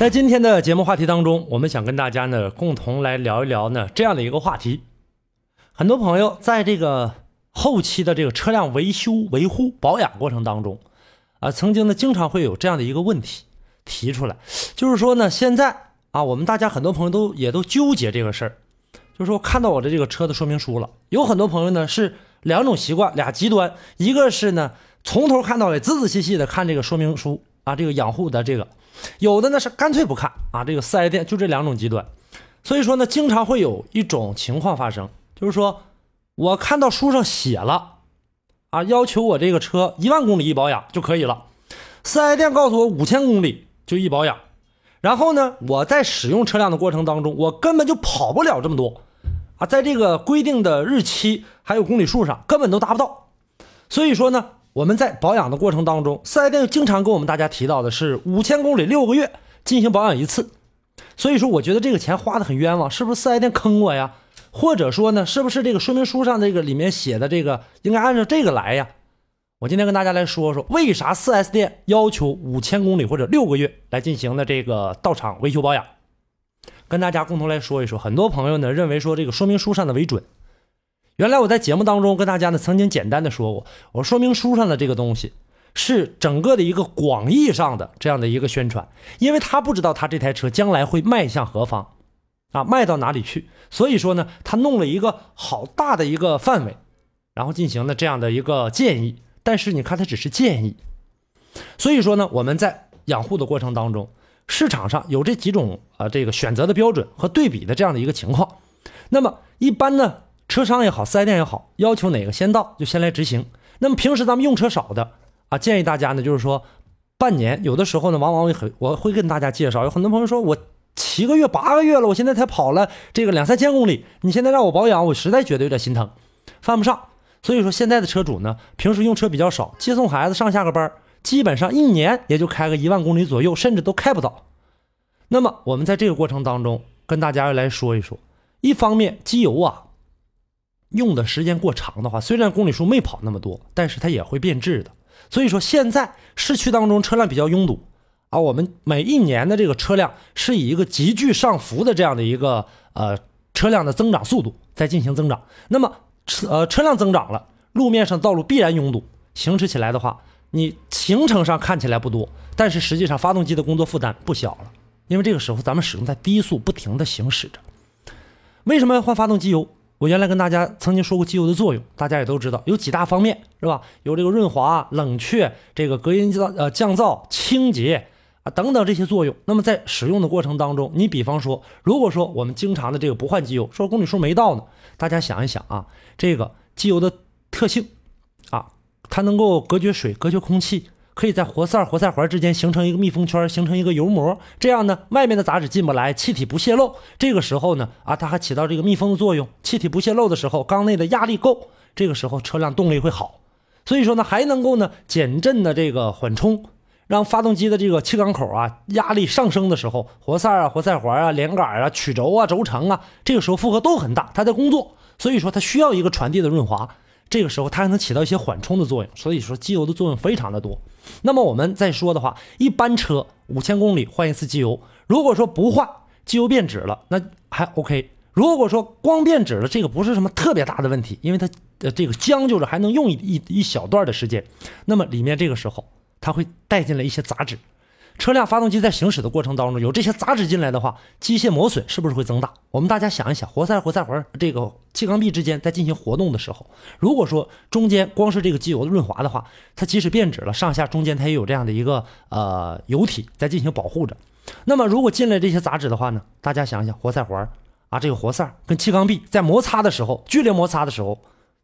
在今天的节目话题当中，我们想跟大家呢共同来聊一聊呢这样的一个话题。很多朋友在这个后期的这个车辆维修、维护、保养过程当中，啊，曾经呢经常会有这样的一个问题提出来，就是说呢，现在啊，我们大家很多朋友都也都纠结这个事儿，就是说看到我的这个车的说明书了，有很多朋友呢是两种习惯，俩极端，一个是呢从头看到尾，仔仔细细的看这个说明书啊，这个养护的这个。有的呢是干脆不看啊，这个四 S 店就这两种极端，所以说呢，经常会有一种情况发生，就是说我看到书上写了啊，要求我这个车一万公里一保养就可以了，四 S 店告诉我五千公里就一保养，然后呢，我在使用车辆的过程当中，我根本就跑不了这么多啊，在这个规定的日期还有公里数上根本都达不到，所以说呢。我们在保养的过程当中，四 S 店经常跟我们大家提到的是五千公里六个月进行保养一次，所以说我觉得这个钱花的很冤枉，是不是四 S 店坑我呀？或者说呢，是不是这个说明书上这个里面写的这个应该按照这个来呀？我今天跟大家来说说，为啥四 S 店要求五千公里或者六个月来进行的这个到场维修保养？跟大家共同来说一说，很多朋友呢认为说这个说明书上的为准。原来我在节目当中跟大家呢曾经简单的说过，我说明书上的这个东西是整个的一个广义上的这样的一个宣传，因为他不知道他这台车将来会迈向何方，啊，卖到哪里去，所以说呢，他弄了一个好大的一个范围，然后进行了这样的一个建议。但是你看，它只是建议，所以说呢，我们在养护的过程当中，市场上有这几种啊这个选择的标准和对比的这样的一个情况，那么一般呢。车商也好，四 S 店也好，要求哪个先到就先来执行。那么平时咱们用车少的啊，建议大家呢，就是说半年，有的时候呢，往往我很我会跟大家介绍。有很多朋友说我七个月、八个月了，我现在才跑了这个两三千公里，你现在让我保养，我实在觉得有点心疼，犯不上。所以说现在的车主呢，平时用车比较少，接送孩子上下个班，基本上一年也就开个一万公里左右，甚至都开不到。那么我们在这个过程当中，跟大家来说一说，一方面机油啊。用的时间过长的话，虽然公里数没跑那么多，但是它也会变质的。所以说，现在市区当中车辆比较拥堵啊，我们每一年的这个车辆是以一个急剧上浮的这样的一个呃车辆的增长速度在进行增长。那么车呃车辆增长了，路面上道路必然拥堵，行驶起来的话，你行程上看起来不多，但是实际上发动机的工作负担不小了，因为这个时候咱们始终在低速不停的行驶着。为什么要换发动机油？我原来跟大家曾经说过机油的作用，大家也都知道，有几大方面，是吧？有这个润滑、冷却、这个隔音降呃降噪、清洁啊等等这些作用。那么在使用的过程当中，你比方说，如果说我们经常的这个不换机油，说公里数没到呢，大家想一想啊，这个机油的特性啊，它能够隔绝水、隔绝空气。可以在活塞、活塞环之间形成一个密封圈，形成一个油膜，这样呢，外面的杂质进不来，气体不泄漏。这个时候呢，啊，它还起到这个密封的作用，气体不泄漏的时候，缸内的压力够，这个时候车辆动力会好。所以说呢，还能够呢减震的这个缓冲，让发动机的这个气缸口啊压力上升的时候，活塞啊、活塞环啊、连杆啊、曲轴啊、轴承啊，这个时候负荷都很大，它在工作，所以说它需要一个传递的润滑。这个时候它还能起到一些缓冲的作用，所以说机油的作用非常的多。那么我们再说的话，一般车五千公里换一次机油，如果说不换，机油变质了，那还 OK。如果说光变质了，这个不是什么特别大的问题，因为它呃这个将就着还能用一一一小段的时间。那么里面这个时候它会带进来一些杂质，车辆发动机在行驶的过程当中有这些杂质进来的话，机械磨损是不是会增大？我们大家想一想，活塞活塞环这个气缸壁之间在进行活动的时候，如果说中间光是这个机油的润滑的话，它即使变质了，上下中间它也有这样的一个呃油体在进行保护着。那么如果进来这些杂质的话呢，大家想一想活塞环啊，这个活塞跟气缸壁在摩擦的时候，剧烈摩擦的时候。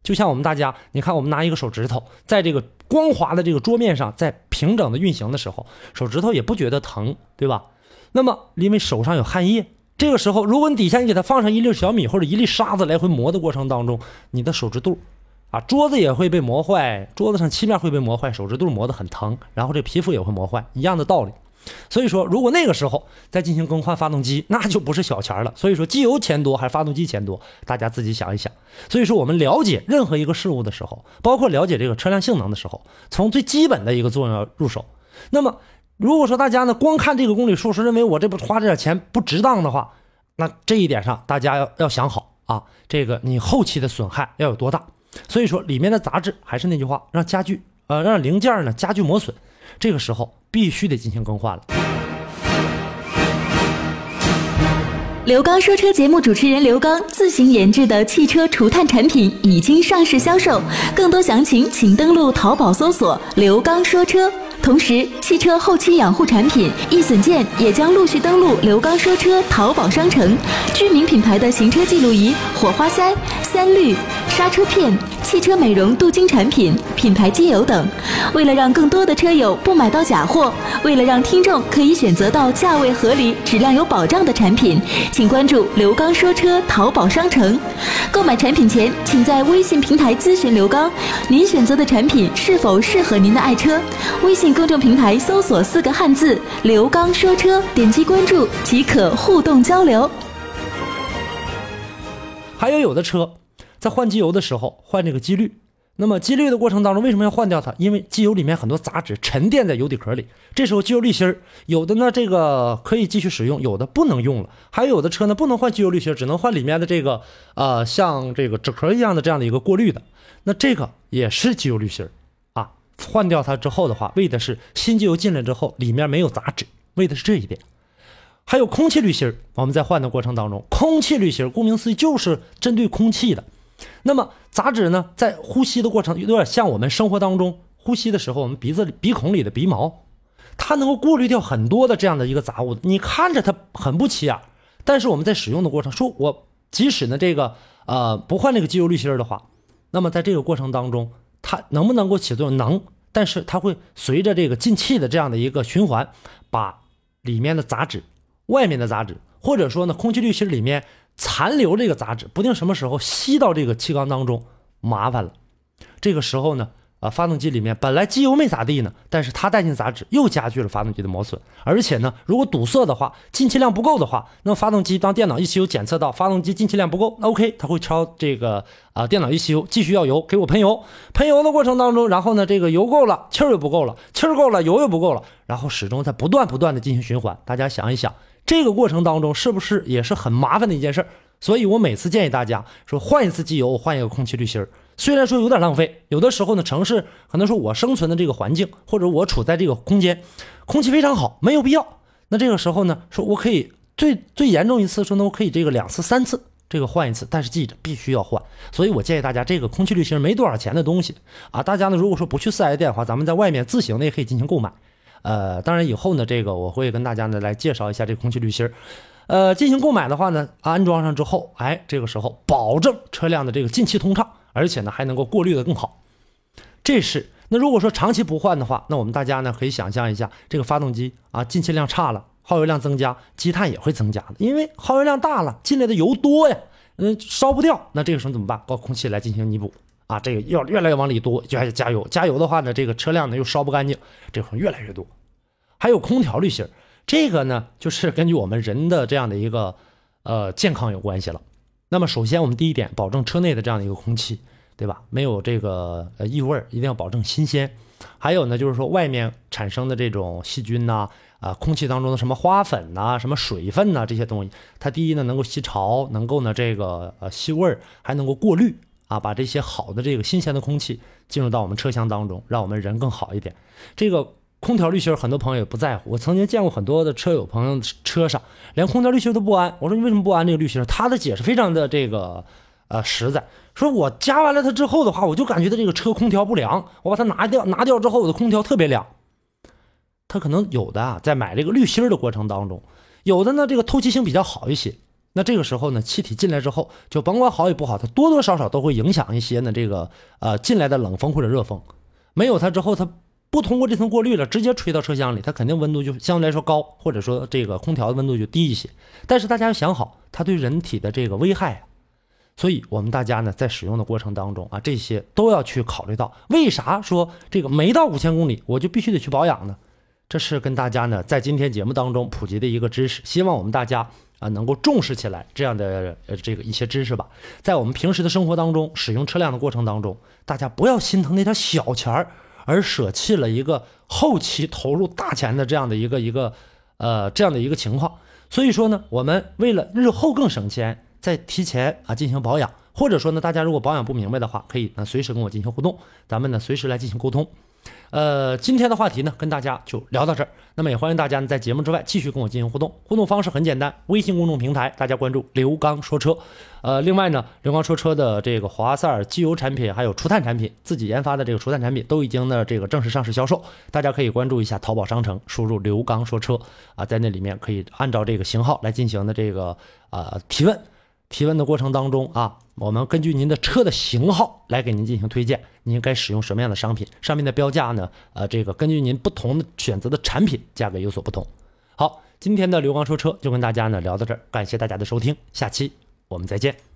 就像我们大家，你看，我们拿一个手指头，在这个光滑的这个桌面上，在平整的运行的时候，手指头也不觉得疼，对吧？那么，因为手上有汗液，这个时候，如果你底下你给它放上一粒小米或者一粒沙子来回磨的过程当中，你的手指肚啊，桌子也会被磨坏，桌子上漆面会被磨坏，手指肚磨得很疼，然后这皮肤也会磨坏，一样的道理。所以说，如果那个时候再进行更换发动机，那就不是小钱了。所以说，机油钱多还是发动机钱多，大家自己想一想。所以说，我们了解任何一个事物的时候，包括了解这个车辆性能的时候，从最基本的一个作用要入手。那么，如果说大家呢光看这个公里数是认为我这不花这点钱不值当的话，那这一点上大家要要想好啊，这个你后期的损害要有多大。所以说，里面的杂质还是那句话，让家具呃让零件呢加剧磨损。这个时候必须得进行更换了。刘刚说车节目主持人刘刚自行研制的汽车除碳产品已经上市销售，更多详情请登录淘宝搜索“刘刚说车”。同时，汽车后期养护产品易损件也将陆续登陆刘刚说车淘宝商城。知名品牌的行车记录仪、火花塞、三滤、刹车片、汽车美容镀金产品、品牌机油等。为了让更多的车友不买到假货，为了让听众可以选择到价位合理、质量有保障的产品，请关注刘刚说车淘宝商城。购买产品前，请在微信平台咨询刘刚，您选择的产品是否适合您的爱车。微信。公众平台搜索四个汉字“刘刚说车”，点击关注即可互动交流。还有有的车在换机油的时候换这个机滤，那么机滤的过程当中为什么要换掉它？因为机油里面很多杂质沉淀在油底壳里，这时候机油滤芯儿有的呢这个可以继续使用，有的不能用了。还有的车呢不能换机油滤芯，只能换里面的这个呃像这个纸壳一样的这样的一个过滤的，那这个也是机油滤芯儿。换掉它之后的话，为的是新机油进来之后里面没有杂质，为的是这一点。还有空气滤芯我们在换的过程当中，空气滤芯顾名思义就是针对空气的。那么杂质呢，在呼吸的过程有点像我们生活当中呼吸的时候，我们鼻子鼻孔里的鼻毛，它能够过滤掉很多的这样的一个杂物。你看着它很不起眼，但是我们在使用的过程，说我即使呢这个呃不换那个机油滤芯的话，那么在这个过程当中。它能不能够起作用？能，但是它会随着这个进气的这样的一个循环，把里面的杂质、外面的杂质，或者说呢，空气滤芯里面残留这个杂质，不定什么时候吸到这个气缸当中，麻烦了。这个时候呢。啊，发动机里面本来机油没咋地呢，但是它带进杂质，又加剧了发动机的磨损。而且呢，如果堵塞的话，进气量不够的话，那么发动机当电脑一汽油检测到发动机进气量不够，那 OK，它会敲这个啊电脑一汽油继续要油，给我喷油。喷油的过程当中，然后呢，这个油够了，气儿又不够了，气儿够了，油又不够了，然后始终在不断不断的进行循环。大家想一想，这个过程当中是不是也是很麻烦的一件事儿？所以我每次建议大家说，换一次机油，换一个空气滤芯儿。虽然说有点浪费，有的时候呢，城市可能说我生存的这个环境，或者我处在这个空间，空气非常好，没有必要。那这个时候呢，说我可以最最严重一次说呢，我可以这个两次三次这个换一次，但是记着必须要换。所以我建议大家，这个空气滤芯没多少钱的东西啊，大家呢如果说不去四 S 店的话，咱们在外面自行的也可以进行购买。呃，当然以后呢，这个我会跟大家呢来介绍一下这个空气滤芯呃，进行购买的话呢，安装上之后，哎，这个时候保证车辆的这个进气通畅。而且呢，还能够过滤的更好，这是那如果说长期不换的话，那我们大家呢可以想象一下，这个发动机啊进气量差了，耗油量增加，积碳也会增加的，因为耗油量大了，进来的油多呀，嗯，烧不掉，那这个时候怎么办？靠空气来进行弥补啊，这个要越来越往里多，就还得加油，加油的话呢，这个车辆呢又烧不干净，这会越来越多。还有空调滤芯这个呢就是根据我们人的这样的一个呃健康有关系了。那么首先，我们第一点，保证车内的这样的一个空气，对吧？没有这个呃异味，一定要保证新鲜。还有呢，就是说外面产生的这种细菌呐，啊，空气当中的什么花粉呐、什么水分呐这些东西，它第一呢能够吸潮，能够呢这个呃吸味儿，还能够过滤啊，把这些好的这个新鲜的空气进入到我们车厢当中，让我们人更好一点。这个。空调滤芯很多朋友也不在乎。我曾经见过很多的车友朋友车上连空调滤芯都不安。我说你为什么不安这个滤芯？他的解释非常的这个呃实在，说我加完了它之后的话，我就感觉到这个车空调不凉。我把它拿掉，拿掉之后我的空调特别凉。他可能有的啊，在买这个滤芯的过程当中，有的呢这个透气性比较好一些。那这个时候呢，气体进来之后，就甭管好与不好，它多多少少都会影响一些呢这个呃进来的冷风或者热风。没有它之后，它不通过这层过滤了，直接吹到车厢里，它肯定温度就相对来说高，或者说这个空调的温度就低一些。但是大家要想好，它对人体的这个危害啊，所以我们大家呢在使用的过程当中啊，这些都要去考虑到。为啥说这个没到五千公里我就必须得去保养呢？这是跟大家呢在今天节目当中普及的一个知识，希望我们大家。啊，能够重视起来这样的呃这个一些知识吧，在我们平时的生活当中，使用车辆的过程当中，大家不要心疼那点小钱儿，而舍弃了一个后期投入大钱的这样的一个一个呃这样的一个情况。所以说呢，我们为了日后更省钱，在提前啊进行保养，或者说呢，大家如果保养不明白的话，可以呢随时跟我进行互动，咱们呢随时来进行沟通。呃，今天的话题呢，跟大家就聊到这儿。那么也欢迎大家呢，在节目之外继续跟我进行互动。互动方式很简单，微信公众平台大家关注“刘刚说车”。呃，另外呢，刘刚说车的这个华赛尔机油产品，还有除碳产品，自己研发的这个除碳产品都已经呢这个正式上市销售。大家可以关注一下淘宝商城，输入“刘刚说车”啊，在那里面可以按照这个型号来进行的这个呃提问。提问的过程当中啊，我们根据您的车的型号来给您进行推荐，您该使用什么样的商品？上面的标价呢？呃，这个根据您不同的选择的产品，价格有所不同。好，今天的刘刚说车就跟大家呢聊到这儿，感谢大家的收听，下期我们再见。